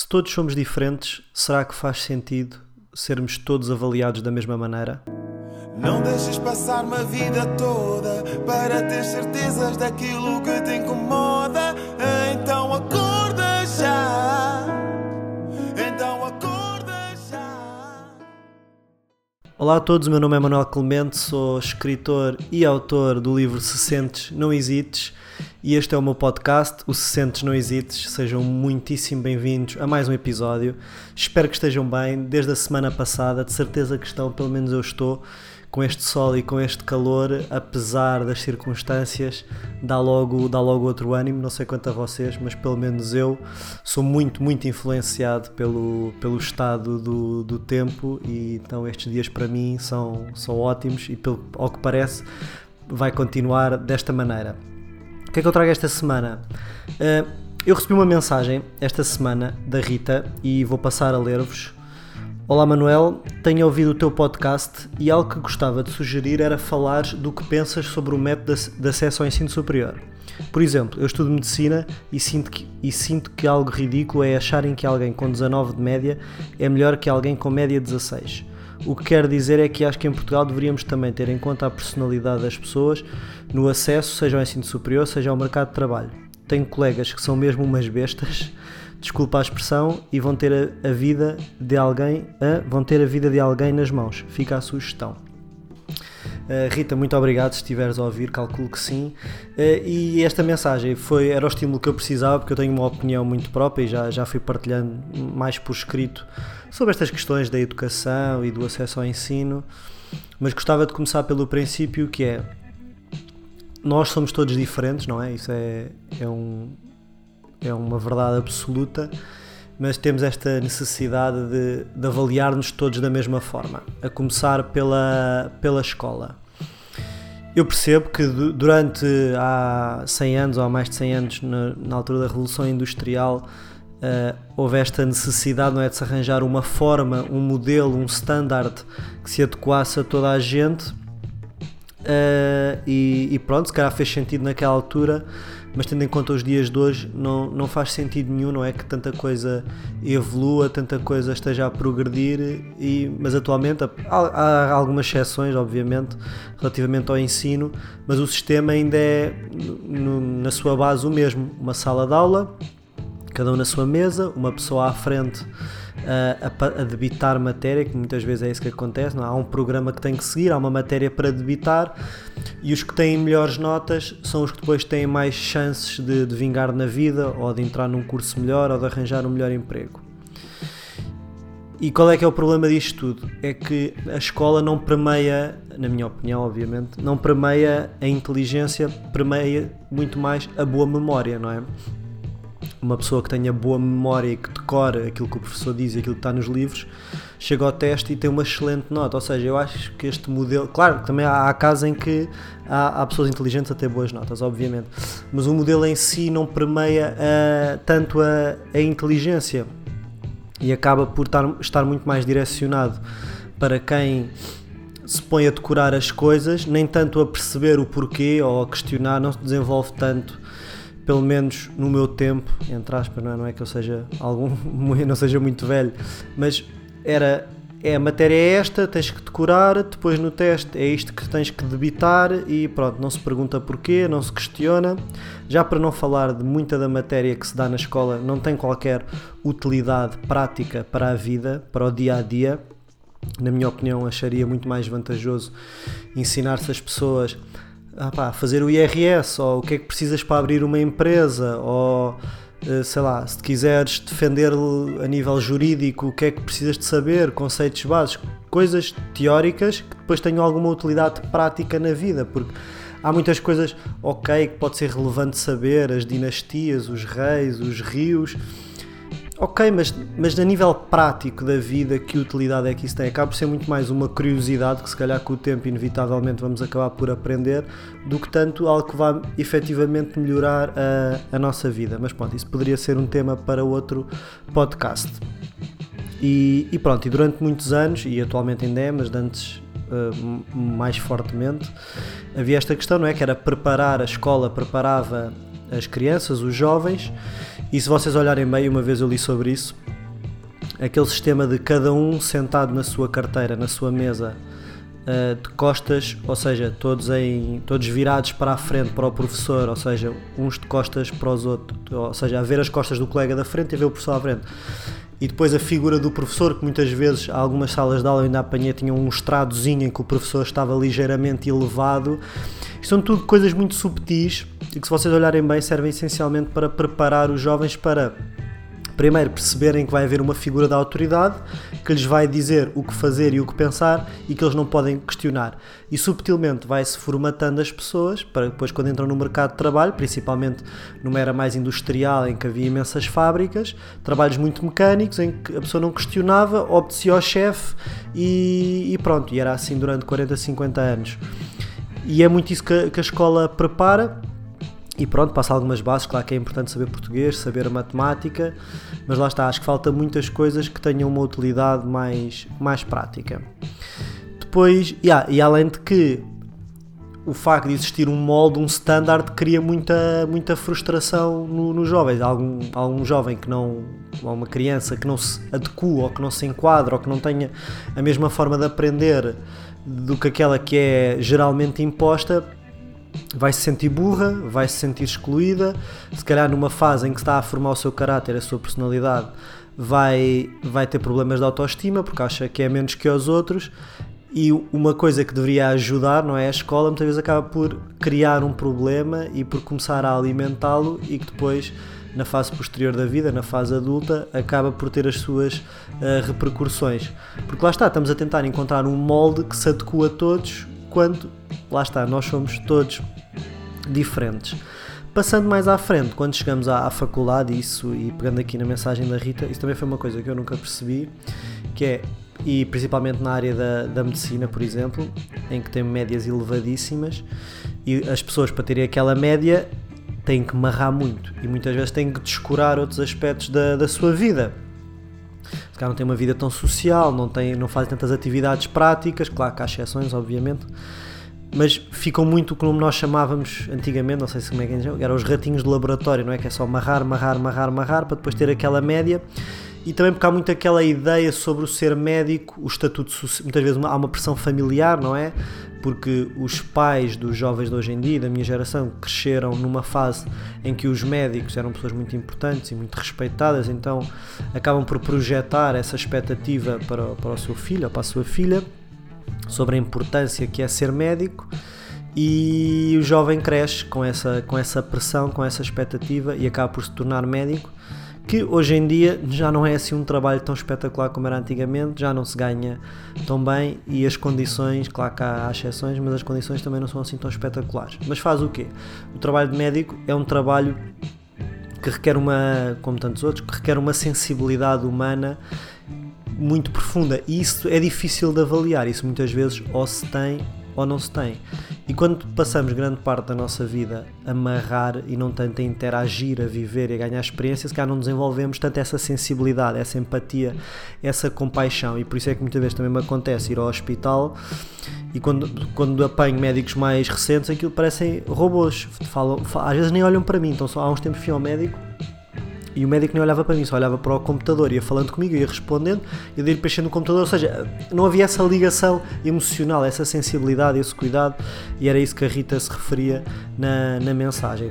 Se todos somos diferentes, será que faz sentido sermos todos avaliados da mesma maneira? Não deixes passar uma vida toda para ter certezas daquilo que te incomoda. Então acorda já. Então acorda já. Olá a todos, meu nome é Manuel Clemente, sou escritor e autor do livro Se Sentes, Não Hesites e este é o meu podcast, o Se Sentes, Não Hesites. Sejam muitíssimo bem-vindos a mais um episódio. Espero que estejam bem desde a semana passada, de certeza que estão, pelo menos eu estou com este sol e com este calor, apesar das circunstâncias, dá logo, dá logo outro ânimo. Não sei quanto a vocês, mas pelo menos eu sou muito, muito influenciado pelo, pelo estado do, do tempo e então estes dias para mim são, são ótimos e pelo, ao que parece vai continuar desta maneira. O que é que eu trago esta semana? Uh, eu recebi uma mensagem esta semana da Rita e vou passar a ler-vos. Olá Manuel, tenho ouvido o teu podcast e algo que gostava de sugerir era falar do que pensas sobre o método de acesso ao ensino superior. Por exemplo, eu estudo medicina e sinto, que, e sinto que algo ridículo é acharem que alguém com 19 de média é melhor que alguém com média 16. O que quero dizer é que acho que em Portugal deveríamos também ter em conta a personalidade das pessoas no acesso, seja ao ensino superior, seja ao mercado de trabalho. Tenho colegas que são mesmo umas bestas desculpa a expressão, e vão ter a, a vida de alguém, a, vão ter a vida de alguém nas mãos. Fica a sugestão. Uh, Rita, muito obrigado se estiveres a ouvir, calculo que sim. Uh, e esta mensagem foi, era o estímulo que eu precisava, porque eu tenho uma opinião muito própria e já, já fui partilhando mais por escrito sobre estas questões da educação e do acesso ao ensino. Mas gostava de começar pelo princípio que é nós somos todos diferentes, não é? Isso é, é um, é uma verdade absoluta, mas temos esta necessidade de, de avaliar-nos todos da mesma forma, a começar pela, pela escola. Eu percebo que durante há 100 anos ou há mais de 100 anos, na, na altura da Revolução Industrial, uh, houve esta necessidade não é, de se arranjar uma forma, um modelo, um standard que se adequasse a toda a gente. Uh, e, e, pronto, se calhar fez sentido naquela altura, mas tendo em conta os dias de hoje, não, não faz sentido nenhum, não é? Que tanta coisa evolua, tanta coisa esteja a progredir, e, mas atualmente há, há algumas exceções, obviamente, relativamente ao ensino, mas o sistema ainda é, no, na sua base, o mesmo: uma sala de aula, cada um na sua mesa, uma pessoa à frente a, a, debitar matéria, que muitas vezes é isso que acontece, não? É? há um programa que tem que seguir, há uma matéria para debitar e os que têm melhores notas são os que depois têm mais chances de, de vingar na vida ou de entrar num curso melhor ou de arranjar um melhor emprego. E qual é que é o problema disto tudo? É que a escola não premeia, na minha opinião, obviamente, não premeia a inteligência, premeia muito mais a boa memória, não é? Uma pessoa que tenha boa memória e que decore aquilo que o professor diz e aquilo que está nos livros, chega ao teste e tem uma excelente nota. Ou seja, eu acho que este modelo. Claro, também há, há casos em que há, há, pessoas inteligentes a ter boas notas, obviamente, mas o modelo em si não permeia uh, tanto a, a, inteligência e acaba por estar, estar muito mais direcionado para quem se põe a decorar as coisas, nem tanto a perceber o porquê ou a questionar, não se desenvolve tanto pelo menos no meu tempo, entre aspas, não é, não é que eu seja algum, não seja muito velho, mas era é a matéria é esta, tens que decorar, depois no teste é isto que tens que debitar e pronto, não se pergunta porquê, não se questiona. Já para não falar de muita da matéria que se dá na escola, não tem qualquer utilidade prática para a vida, para o dia a dia. Na minha opinião, acharia muito mais vantajoso ensinar-se as pessoas ah pá, fazer o IRS, ou o que é que precisas para abrir uma empresa, ou eh, sei lá, se quiseres defender a nível jurídico, o que é que precisas de saber, conceitos básicos, coisas teóricas que depois tenham alguma utilidade prática na vida, porque há muitas coisas, ok, que pode ser relevante saber, as dinastias, os reis, os rios, Ok, mas, mas a nível prático da vida, que utilidade é que isso tem? Acaba por ser muito mais uma curiosidade que se calhar com o tempo inevitavelmente vamos acabar por aprender do que tanto algo que vai efetivamente melhorar a, a nossa vida. Mas pronto, isso poderia ser um tema para outro podcast. E, e pronto, e durante muitos anos, e atualmente ainda é, mas antes uh, mais fortemente, havia esta questão, não é? Que era preparar, a escola preparava as crianças, os jovens, e se vocês olharem bem, uma vez eu li sobre isso, aquele sistema de cada um sentado na sua carteira, na sua mesa, uh, de costas, ou seja, todos, em, todos virados para a frente, para o professor, ou seja, uns de costas para os outros, ou seja, a ver as costas do colega da frente e ver o professor à frente. E depois a figura do professor, que muitas vezes, algumas salas de aula ainda apanhei, tinham um estradozinho em que o professor estava ligeiramente elevado. Isto são tudo coisas muito subtis e que, se vocês olharem bem, servem essencialmente para preparar os jovens para primeiro perceberem que vai haver uma figura da autoridade que lhes vai dizer o que fazer e o que pensar e que eles não podem questionar. E subtilmente vai-se formatando as pessoas para depois, quando entram no mercado de trabalho, principalmente numa era mais industrial em que havia imensas fábricas, trabalhos muito mecânicos em que a pessoa não questionava, obedecia ao chefe e, e pronto. E era assim durante 40, 50 anos. E é muito isso que, que a escola prepara e pronto, passa algumas bases, claro que é importante saber português, saber matemática, mas lá está, acho que falta muitas coisas que tenham uma utilidade mais, mais prática. Depois, yeah, e além de que o facto de existir um molde, um standard, cria muita, muita frustração nos no jovens. Algum, algum jovem que não, ou uma criança que não se adequa ou que não se enquadra ou que não tenha a mesma forma de aprender do que aquela que é geralmente imposta, vai se sentir burra, vai se sentir excluída, se calhar numa fase em que está a formar o seu caráter, a sua personalidade, vai, vai ter problemas de autoestima porque acha que é menos que os outros. E uma coisa que deveria ajudar, não é? A escola muitas vezes acaba por criar um problema e por começar a alimentá-lo e que depois, na fase posterior da vida, na fase adulta, acaba por ter as suas uh, repercussões. Porque lá está, estamos a tentar encontrar um molde que se adequa a todos quando, lá está, nós somos todos diferentes. Passando mais à frente, quando chegamos à, à, faculdade, isso, e pegando aqui na mensagem da Rita, isso também foi uma coisa que eu nunca percebi, que é, e principalmente na área da, da medicina, por exemplo, em que tem médias elevadíssimas, e as pessoas para terem aquela média têm que marrar muito, e muitas vezes têm que descurar outros aspectos da, da sua vida calhar não têm uma vida tão social, não, têm, não fazem tantas atividades práticas, claro que há exceções, obviamente, mas ficam muito como nós chamávamos antigamente, não sei se como é que é, eram os ratinhos de laboratório, não é? Que é só marrar, marrar, marrar, marrar, para depois ter aquela média. E também porque há muito aquela ideia sobre o ser médico, o estatuto muitas vezes há uma pressão familiar, não é? porque os pais dos jovens de hoje em dia, da minha geração, cresceram numa fase em que os médicos eram pessoas muito importantes e muito respeitadas, então acabam por projetar essa expectativa para, para o seu filho ou para a sua filha sobre a importância que é ser médico e o jovem cresce com essa, com essa pressão, com essa expectativa e acaba por se tornar médico que hoje em dia já não é assim um trabalho tão espetacular como era antigamente, já não se ganha tão bem e as condições, claro que há exceções, mas as condições também não são assim tão espetaculares. Mas faz o quê? O trabalho de médico é um trabalho que requer uma, como tantos outros, que requer uma sensibilidade humana muito profunda e isso é difícil de avaliar, isso muitas vezes ou se tem ou não se tem. E quando passamos grande parte da nossa vida a amarrar e não tanto a interagir, a viver e a ganhar experiência, se calhar não desenvolvemos tanto essa sensibilidade, essa empatia, essa compaixão. E por isso é que muitas vezes também me acontece ir ao hospital e quando, quando apanho médicos mais recentes, aquilo parecem robôs. Falam, às vezes nem olham para mim. Então, só há uns tempos fui ao médico e o médico nem olhava para mim, só olhava para o computador, ia falando comigo, ia respondendo, ia ir preenchendo o computador, ou seja, não havia essa ligação emocional, essa sensibilidade, esse cuidado, e era isso que a Rita se referia na, na mensagem.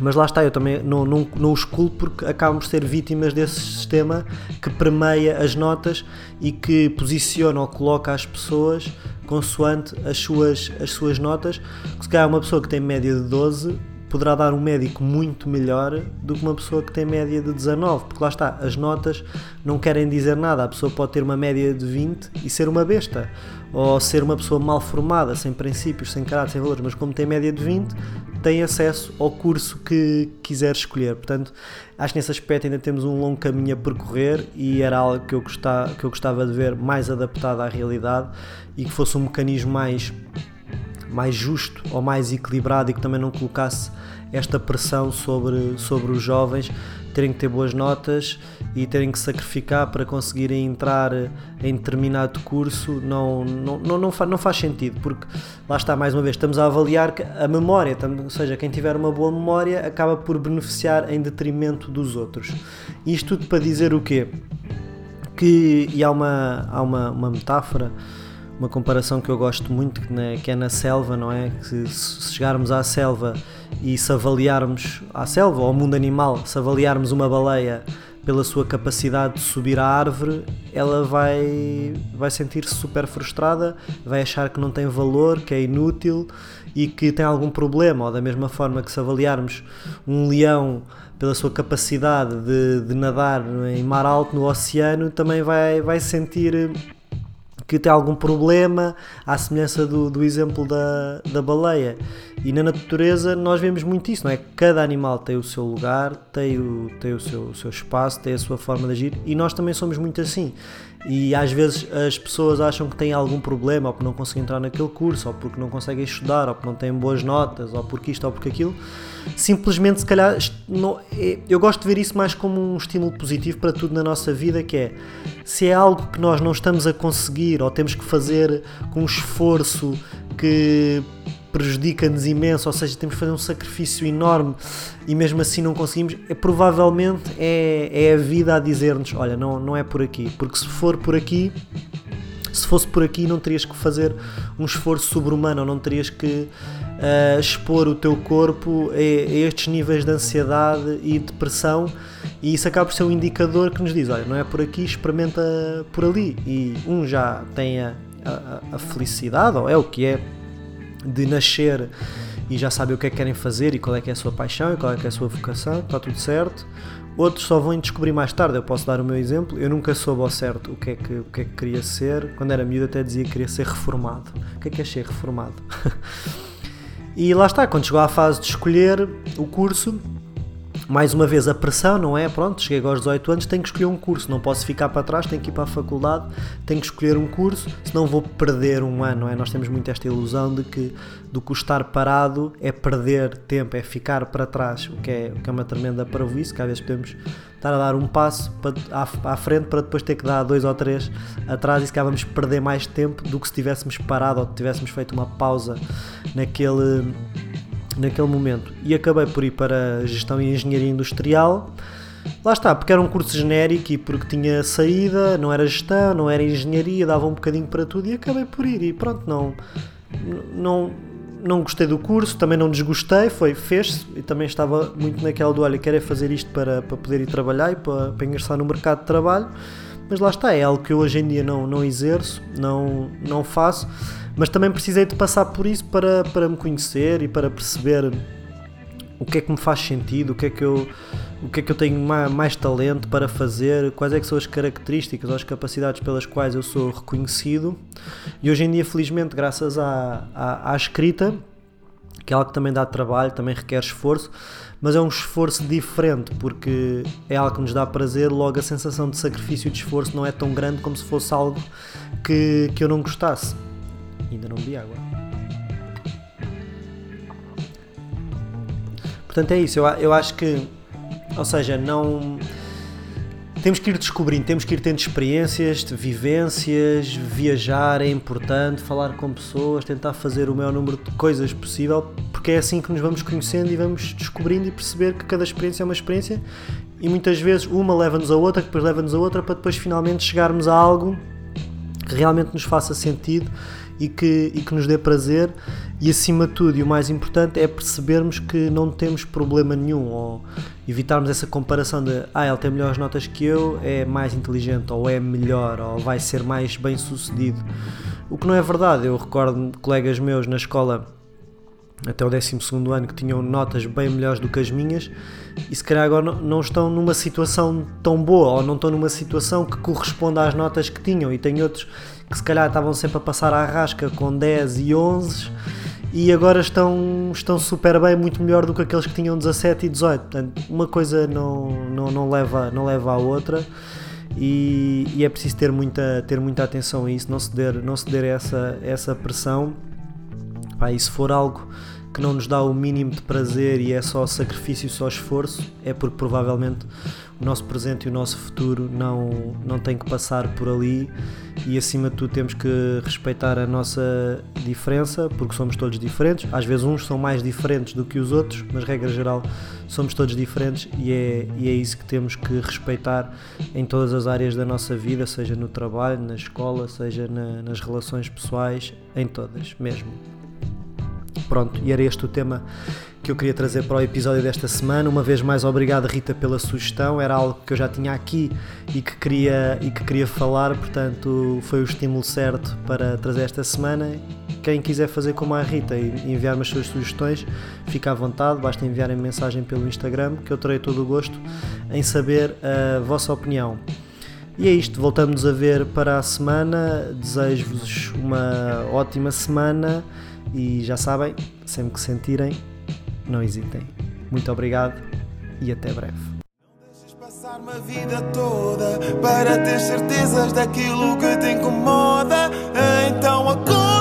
Mas lá está, eu também não, não, não os culpo porque acabam por ser vítimas desse sistema que permeia as notas e que posiciona ou coloca as pessoas consoante as suas, as suas notas. Se calhar uma pessoa que tem média de 12 poderá dar um médico muito melhor do que uma pessoa que tem média de 19, porque lá está, as notas não querem dizer nada. A pessoa pode ter uma média de 20 e ser uma besta, ou ser uma pessoa mal formada, sem princípios, sem caráter, sem valores, mas como tem média de 20, tem acesso ao curso que quiser escolher. Portanto, acho que nesse aspecto ainda temos um longo caminho a percorrer e era algo que eu gostava, que eu gostava de ver mais adaptado à realidade e que fosse um mecanismo mais mais justo ou mais equilibrado e que também não colocasse esta pressão sobre, sobre os jovens terem que ter boas notas e terem que sacrificar para conseguirem entrar em determinado curso não, não, não, não, faz, não faz sentido, porque lá está, mais uma vez, estamos a avaliar a memória, ou seja, quem tiver uma boa memória acaba por beneficiar em detrimento dos outros. Isto tudo para dizer o quê? que, e há uma, há uma, uma metáfora, uma comparação que eu gosto muito, que, é na selva, não é? Que se chegarmos à selva e se avaliarmos à selva, ou ao mundo animal, se avaliarmos uma baleia pela sua capacidade de subir à árvore, ela vai, vai sentir-se super frustrada, vai achar que não tem valor, que é inútil e que tem algum problema. Ou da mesma forma que se avaliarmos um leão pela sua capacidade de, de nadar em mar alto no oceano, também vai, vai sentir que tem algum problema, à semelhança do, do exemplo da, da baleia. E na natureza nós vemos muito isso, não é? Cada animal tem o seu lugar, tem o, tem o, seu, o seu espaço, tem a sua forma de agir e nós também somos muito assim. E às vezes as pessoas acham que têm algum problema, ou porque não conseguem entrar naquele curso, ou porque não conseguem estudar, ou porque não têm boas notas, ou porque isto ou porque aquilo. Simplesmente, se calhar, não, é, eu gosto de ver isso mais como um estímulo positivo para tudo na nossa vida, que é se é algo que nós não estamos a conseguir, ou temos que fazer com um esforço que prejudica-nos imenso, ou seja, temos que fazer um sacrifício enorme e mesmo assim não conseguimos, é, provavelmente é, é a vida a dizer-nos: olha, não, não é por aqui, porque se for por aqui, se fosse por aqui, não terias que fazer um esforço sobre-humano, não terias que uh, expor o teu corpo a, a, estes níveis de ansiedade e depressão. E isso acaba por ser um indicador que nos diz: olha, não é por aqui, experimenta por ali. E um já tem a, a, a felicidade, ou é o que é de nascer e já sabem o que é que querem fazer e qual é que é a sua paixão e qual é que é a sua vocação, está tudo certo. Outros só vão descobrir mais tarde, eu posso dar o meu exemplo. Eu nunca soube ao certo o que é que, o que, é que queria ser. Quando era miúdo até dizia que queria ser reformado. O que é que é ser reformado? e lá está, quando chegou à fase de escolher o curso, mais uma vez a pressão, não é? Pronto, cheguei aos 18 anos, tenho que escolher um curso, não posso ficar para trás, tenho que ir para a faculdade, tenho que escolher um curso, senão vou perder um ano, não é? Nós temos muito esta ilusão de que do que o estar parado é perder tempo, é ficar para trás, o que é, o que é uma tremenda parvoíce, que às vezes podemos estar a dar um passo para, à, à, frente para depois ter que dar dois ou três atrás e se calhar vamos perder mais tempo do que se tivéssemos parado ou tivéssemos feito uma pausa naquele naquele momento. E acabei por ir para Gestão e Engenharia Industrial. Lá está, porque era um curso genérico e porque tinha saída, não era gestão, não era engenharia, dava um bocadinho para tudo e acabei por ir. E pronto, não, não, não gostei do curso, também não desgostei, foi, fez-se e também estava muito naquela do olha, quero é fazer isto para, para poder ir trabalhar e para, para ingressar no mercado de trabalho. Mas lá está, é algo que eu hoje em dia não, não exerço, não, não faço mas também precisei de passar por isso para, para me conhecer e para perceber o que é que me faz sentido, o que é que eu, o que é que eu tenho mais, mais talento para fazer, quais é que são as características ou as capacidades pelas quais eu sou reconhecido. E hoje em dia, felizmente, graças à, à, à escrita, que é algo que também dá trabalho, também requer esforço, mas é um esforço diferente porque é algo que nos dá prazer, logo a sensação de sacrifício e de esforço não é tão grande como se fosse algo que, que eu não gostasse. Ainda não bebi água. Portanto, é isso. Eu, eu acho que, ou seja, não. Temos que ir descobrindo, temos que ir tendo experiências, vivências, viajar é importante, falar com pessoas, tentar fazer o maior número de coisas possível, porque é assim que nos vamos conhecendo e vamos descobrindo e perceber que cada experiência é uma experiência e muitas vezes uma leva-nos a outra, que depois leva-nos a outra, para depois finalmente chegarmos a algo que realmente nos faça sentido e que, e que nos dê prazer. E acima de tudo e o mais importante é percebermos que não temos problema nenhum. Ou evitarmos essa comparação de ah, ele tem melhores notas que eu, é mais inteligente ou é melhor ou vai ser mais bem sucedido. O que não é verdade, eu recordo colegas meus na escola até o 12 ano que tinham notas bem melhores do que as minhas e se calhar agora não estão numa situação tão boa ou não estão numa situação que corresponda às notas que tinham e tem outros que se calhar estavam sempre a passar à rasca com 10 e 11 e agora estão, estão super bem, muito melhor do que aqueles que tinham 17 e 18. Portanto, uma coisa não, não, não, leva, não leva à outra e, e, é preciso ter muita, ter muita atenção a isso, não ceder, não ceder essa, essa pressão. Pá, e se for algo que não nos dá o mínimo de prazer e é só sacrifício, só esforço, é porque provavelmente o nosso presente e o nosso futuro não, não tem que passar por ali e acima de tudo temos que respeitar a nossa diferença, porque somos todos diferentes. Às vezes uns são mais diferentes do que os outros, mas regra geral somos todos diferentes e é, e é isso que temos que respeitar em todas as áreas da nossa vida, seja no trabalho, na escola, seja na, nas relações pessoais, em todas mesmo. Pronto, e era este o tema que eu queria trazer para o episódio desta semana. Uma vez mais, obrigado Rita pela sugestão. Era algo que eu já tinha aqui e que queria, e que queria falar, portanto, foi o estímulo certo para trazer esta semana. Quem quiser fazer como a Rita e enviar-me as suas sugestões, fica à vontade, basta enviarem mensagem pelo Instagram, que eu terei todo o gosto em saber a vossa opinião. E é isto, voltamos a ver para a semana. Desejo-vos uma ótima semana e já sabem, sempre que sentirem, não hesitem. Muito obrigado e até breve. Uma vida toda para ter certezas daquilo que te incomoda. Então acorda.